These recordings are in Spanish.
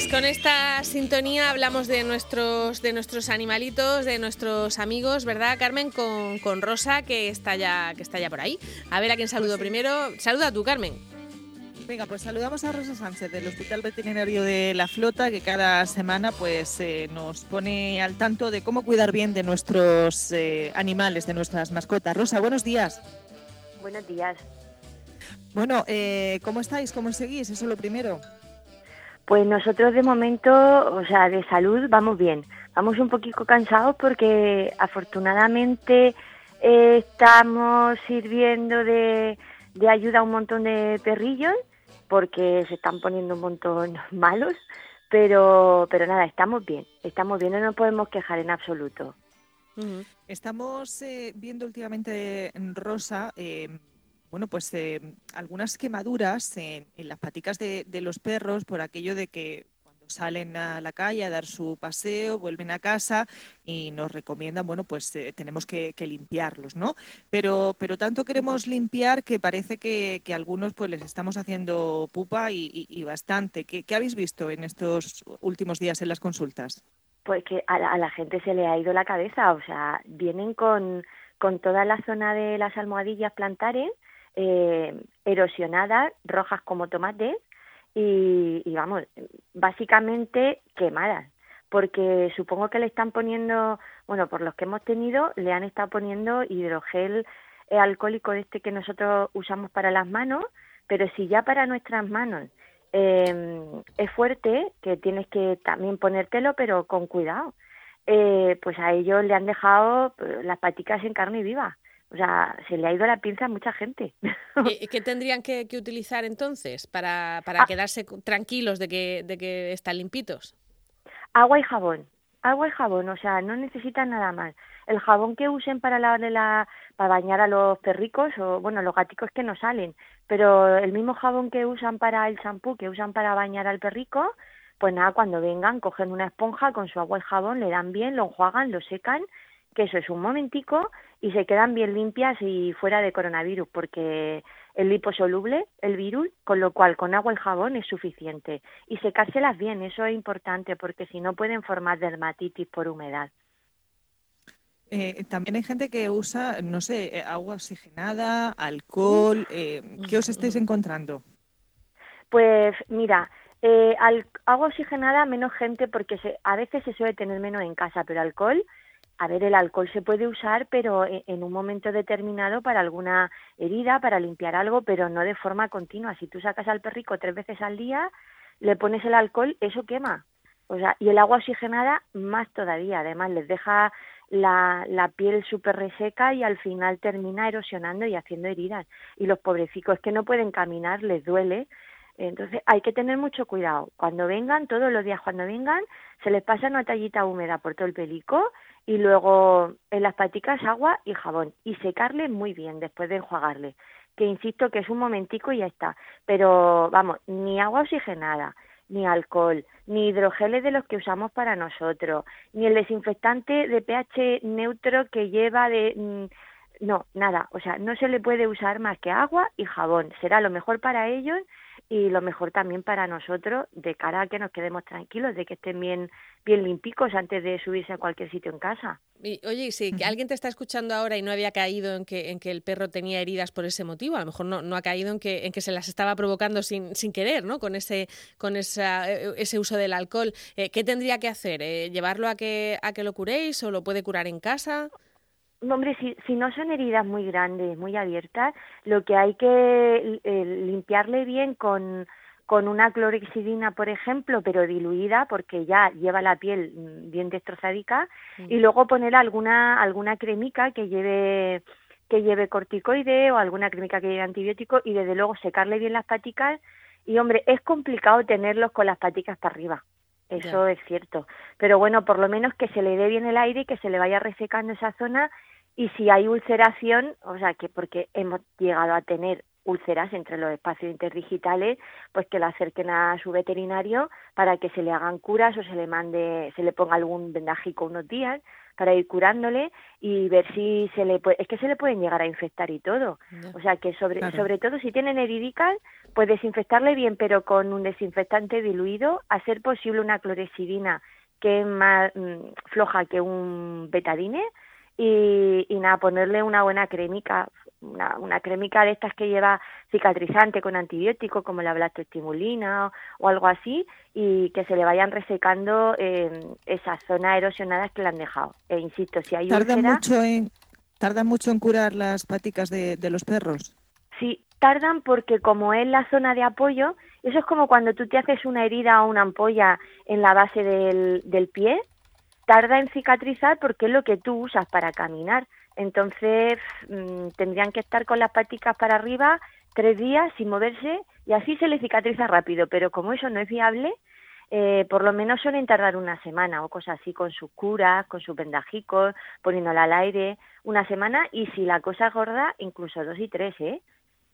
Pues con esta sintonía hablamos de nuestros, de nuestros animalitos, de nuestros amigos, ¿verdad, Carmen? Con, con Rosa, que está, ya, que está ya por ahí. A ver a quién saludo primero. Saluda tú, Carmen. Venga, pues saludamos a Rosa Sánchez del Hospital Veterinario de La Flota, que cada semana pues eh, nos pone al tanto de cómo cuidar bien de nuestros eh, animales, de nuestras mascotas. Rosa, buenos días. Buenos días. Bueno, eh, ¿cómo estáis? ¿Cómo seguís? Eso es lo primero. Pues nosotros de momento, o sea, de salud vamos bien. Vamos un poquito cansados porque afortunadamente eh, estamos sirviendo de, de ayuda a un montón de perrillos porque se están poniendo un montón malos, pero, pero nada, estamos bien, estamos bien, no nos podemos quejar en absoluto. Estamos eh, viendo últimamente, Rosa, eh, bueno, pues eh, algunas quemaduras en, las paticas de, los perros por aquello de que cuando salen a la calle a dar su paseo, vuelven a casa y nos recomiendan, bueno, pues eh, tenemos que, limpiarlos, ¿no? Pero, pero tanto queremos limpiar que parece que, que algunos pues les estamos haciendo pupa y, bastante. ¿Qué, habéis visto en estos últimos días en las consultas? Pues que a la, a la gente se le ha ido la cabeza, o sea, vienen con, con toda la zona de las almohadillas plantares eh, erosionadas, rojas como tomates y, vamos, básicamente quemadas porque supongo que le están poniendo, bueno, por los que hemos tenido, le han estado poniendo hidrogel alcohólico este que nosotros usamos para las manos, pero si ya para nuestras manos eh, es fuerte, que tienes que también ponértelo, pero con cuidado, eh, pues a ellos le han dejado pues, las paticas en carne viva. O sea, se le ha ido la pinza a mucha gente. ¿Y qué tendrían que, utilizar entonces para, para ah. quedarse tranquilos de que, de que están limpitos? Agua y jabón. Agua y jabón, o sea, no necesitan nada más. El jabón que usen para la, para bañar a los perricos o bueno, los gaticos que no salen, pero el mismo jabón que usan para el champú, que usan para bañar al perrico, pues nada, cuando vengan cogen una esponja con su agua y jabón, le dan bien, lo enjuagan, lo secan que eso es un momentico y se quedan bien limpias y fuera de coronavirus, porque el liposoluble, el virus, con lo cual con agua y jabón es suficiente. Y secárselas bien, eso es importante, porque si no pueden formar dermatitis por humedad. Eh, también hay gente que usa, no sé, eh, agua oxigenada, alcohol. Eh, ¿Qué os estáis encontrando? Pues mira, eh, al, agua oxigenada menos gente porque se, a veces se suele tener menos en casa, pero alcohol a ver, el alcohol se puede usar, pero e, en un momento determinado para alguna herida, para limpiar algo, pero no de forma continua. Si tú sacas al perrico tres veces al día, le pones el alcohol, eso quema. O sea, y el agua oxigenada más todavía. Además, les deja la, la piel súper reseca y al final termina erosionando y haciendo heridas. Y los pobrecicos que no pueden caminar, les duele. Entonces hay que tener mucho cuidado. Cuando vengan, todos los días cuando vengan, se les pasa una tallita húmeda por todo el pelico y luego en las paticas agua y jabón y secarle muy bien después de enjuagarle que insisto que es un momentico y ya está. Pero vamos ni agua oxigenada ni alcohol ni hidrogeles de los que usamos para nosotros ni el desinfectante de pH neutro que lleva de mm, no nada. O sea no se le puede usar más que agua y jabón. Será lo mejor para ellos y lo mejor también para nosotros de cara a que nos quedemos tranquilos de que estén bien bien limpicos antes de subirse a cualquier sitio en casa. Y, oye, si alguien te está escuchando ahora y no había caído en que, en que el perro tenía heridas por ese motivo, a lo mejor no, no ha caído en que, en que se las estaba provocando sin, sin querer, ¿no? Con ese, con esa, e, ese uso del alcohol. Eh, ¿Qué tendría que hacer? Eh, ¿Llevarlo a que, a que lo curéis o lo puede curar en casa? Hombre, si, si no son heridas muy grandes, muy abiertas, lo que hay que eh, limpiarle bien con, con una clorexidina, por ejemplo, pero diluida porque ya lleva la piel mm, bien destrozadica y luego poner alguna alguna cremica que lleve que lleve corticoide o alguna cremica que lleve antibiótico y desde luego secarle bien las paticas y hombre, es complicado tenerlos con las paticas para arriba. Eso es cierto. Pero bueno, por lo menos que se le dé bien el aire y que se le vaya resecando esa zona y si hay ulceración, o sea, que porque hemos llegado a tener úlceras entre los espacios interdigitales, pues que lo acerquen a su veterinario para que se le hagan curas o se le mande, se le ponga algún vendajico unos días para ir curándole y ver si se le puede, es que se le pueden llegar a infectar y todo. O sea que sobre, sobre todo si tienen heridicas, pues desinfectarle bien, pero con un desinfectante diluido, a ser posible una clorexidina que es más mm, floja que un betadine y, y, nada, ponerle una buena crémica, una, una crémica de estas que lleva cicatrizante con antibiótico como la blastoestimulina o, o algo así y que se le vayan resecando eh, esas zonas erosionadas que le han dejado. E insisto, si hay ¿Tarda úlcera, mucho en tarda mucho en curar las paticas de, de los perros? Sí, tardan porque como es la zona de apoyo, eso es como cuando tú te haces una herida o una ampolla en la base del, del pie, tarda en cicatrizar porque es lo que tú usas para caminar. Entonces mmm, tendrían que estar con las paticas para arriba tres días sin moverse y así se le cicatriza rápido, pero como eso no es viable, eh, por lo menos suelen tardar una semana o cosas así con sus curas, con sus vendajicos, poniéndola al aire, una semana y si la cosa es gorda, incluso dos y tres, ¿eh?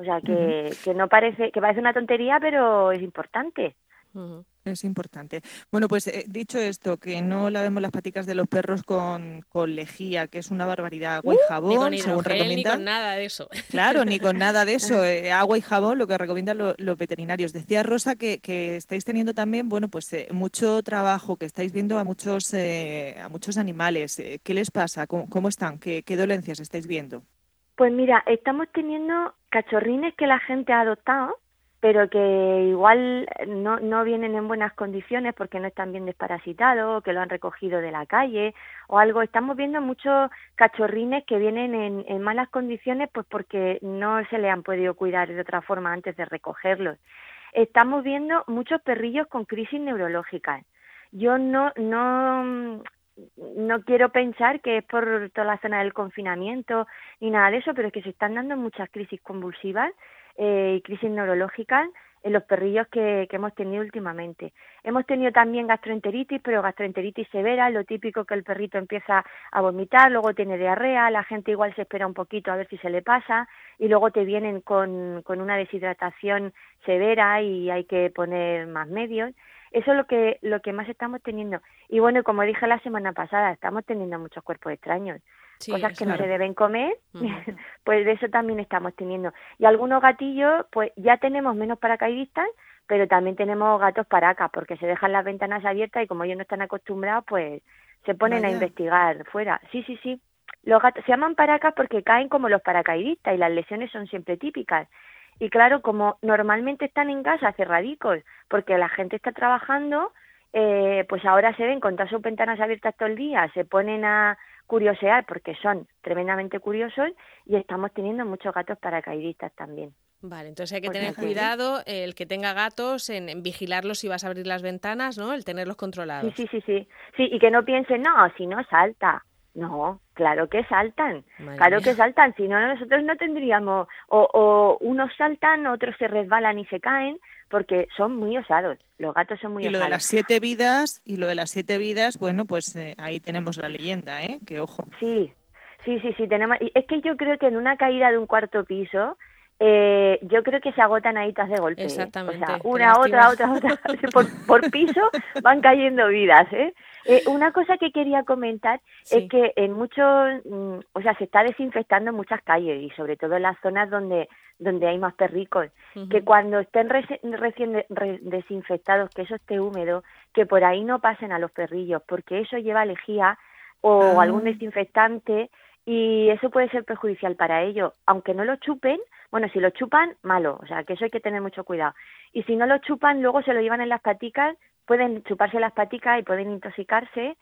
O sea, que, uh -huh. que no parece, que parece una tontería, pero es importante. Uh -huh. Es importante. Bueno, pues eh, dicho esto, que no lavemos las paticas de los perros con, con lejía, que es una barbaridad, agua y jabón, ni con según recomiendan. Ni con nada de eso. Claro, ni con nada de eso. Eh, agua y jabón, lo que recomiendan lo, los veterinarios. Decía Rosa que, que, estáis teniendo también, bueno, pues eh, mucho trabajo, que estáis viendo a muchos, eh, a muchos animales. ¿Qué les pasa? ¿Cómo, cómo están? ¿Qué, ¿Qué dolencias estáis viendo? Pues mira, estamos teniendo cachorrines que la gente ha adoptado pero que igual no, no vienen en buenas condiciones porque no están bien desparasitados, que lo han recogido de la calle o algo. Estamos viendo muchos cachorrines que vienen en, en malas condiciones pues porque no se le han podido cuidar de otra forma antes de recogerlos. Estamos viendo muchos perrillos con crisis neurológicas. Yo no, no, no quiero pensar que es por toda la zona del confinamiento ni nada de eso, pero es que se están dando muchas crisis convulsivas eh, y crisis neurológicas en los perrillos que, que, hemos tenido últimamente. Hemos tenido también gastroenteritis, pero gastroenteritis severa, lo típico que el perrito empieza a vomitar, luego tiene diarrea, la gente igual se espera un poquito a ver si se le pasa y luego te vienen con, con una deshidratación severa y hay que poner más medios. Eso es lo que, lo que más estamos teniendo. Y bueno, como dije la semana pasada, estamos teniendo muchos cuerpos extraños. Sí, cosas que claro. no se deben comer, uh -huh. pues de eso también estamos teniendo. Y algunos gatillos, pues ya tenemos menos paracaidistas, pero también tenemos gatos paracas, porque se dejan las ventanas abiertas y como ellos no están acostumbrados, pues se ponen Vaya. a investigar fuera. Sí, sí, sí. Los gatos se llaman paracas porque caen como los paracaidistas y las lesiones son siempre típicas. Y claro, como normalmente están en casa cerradicos, porque la gente está trabajando, eh, pues ahora se ven con todas sus ventanas abiertas todo el día, se ponen a curiosear porque son tremendamente curiosos y estamos teniendo muchos gatos paracaidistas también. Vale, entonces hay que tener cuidado, el que tenga gatos, en, en, vigilarlos si vas a abrir las ventanas, ¿no? El tenerlos controlados. Sí, sí, sí, sí. Sí, y que no piensen, no, si no salta. No, claro que saltan, Madre claro mía. que saltan, si no nosotros no tendríamos, o, o unos saltan, otros se resbalan y se caen, porque son muy osados, los gatos son muy y osados. Y lo de las siete vidas, y lo de las siete vidas, bueno, pues eh, ahí tenemos la leyenda, ¿eh? Que ojo. Sí, sí, sí, sí, tenemos, es que yo creo que en una caída de un cuarto piso, eh, yo creo que se agotan ahí de golpe. Exactamente. ¿eh? O sea, una, otra, otra, otra, por, por piso van cayendo vidas, ¿eh? Eh, una cosa que quería comentar sí. es que en muchos, mm, o sea, se está desinfectando muchas calles y sobre todo en las zonas donde donde hay más perricos, uh -huh. que cuando estén reci recién de re desinfectados, que eso esté húmedo, que por ahí no pasen a los perrillos, porque eso lleva lejía o ah. algún desinfectante y eso puede ser perjudicial para ellos, aunque no lo chupen, bueno, si lo chupan, malo, o sea, que eso hay que tener mucho cuidado. Y si no lo chupan, luego se lo llevan en las paticas pueden chuparse las paticas y pueden intoxicarse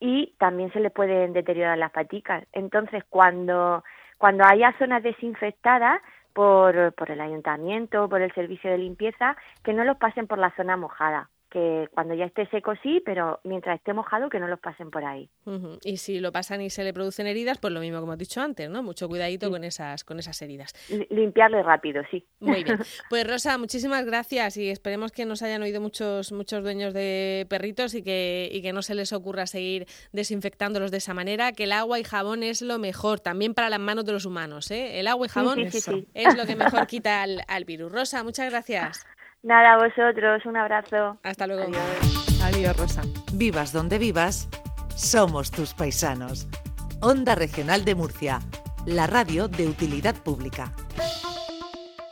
y también se les pueden deteriorar las paticas. Entonces, cuando, cuando haya zonas desinfectadas por, por el ayuntamiento, por el servicio de limpieza, que no los pasen por la zona mojada que cuando ya esté seco sí, pero mientras esté mojado que no los pasen por ahí. Uh -huh. Y si lo pasan y se le producen heridas, pues lo mismo como hemos dicho antes, ¿no? Mucho cuidadito sí. con esas con esas heridas. L limpiarle rápido, sí. Muy bien. Pues Rosa, muchísimas gracias y esperemos que nos hayan oído muchos muchos dueños de perritos y que y que no se les ocurra seguir desinfectándolos de esa manera, que el agua y jabón es lo mejor también para las manos de los humanos, ¿eh? El agua y jabón sí, sí, es lo que mejor quita al, al virus. Rosa, muchas gracias. Nada, a vosotros, un abrazo. Hasta luego. Adiós. Adiós, Rosa. Vivas donde vivas, somos tus paisanos. Onda Regional de Murcia, la radio de utilidad pública.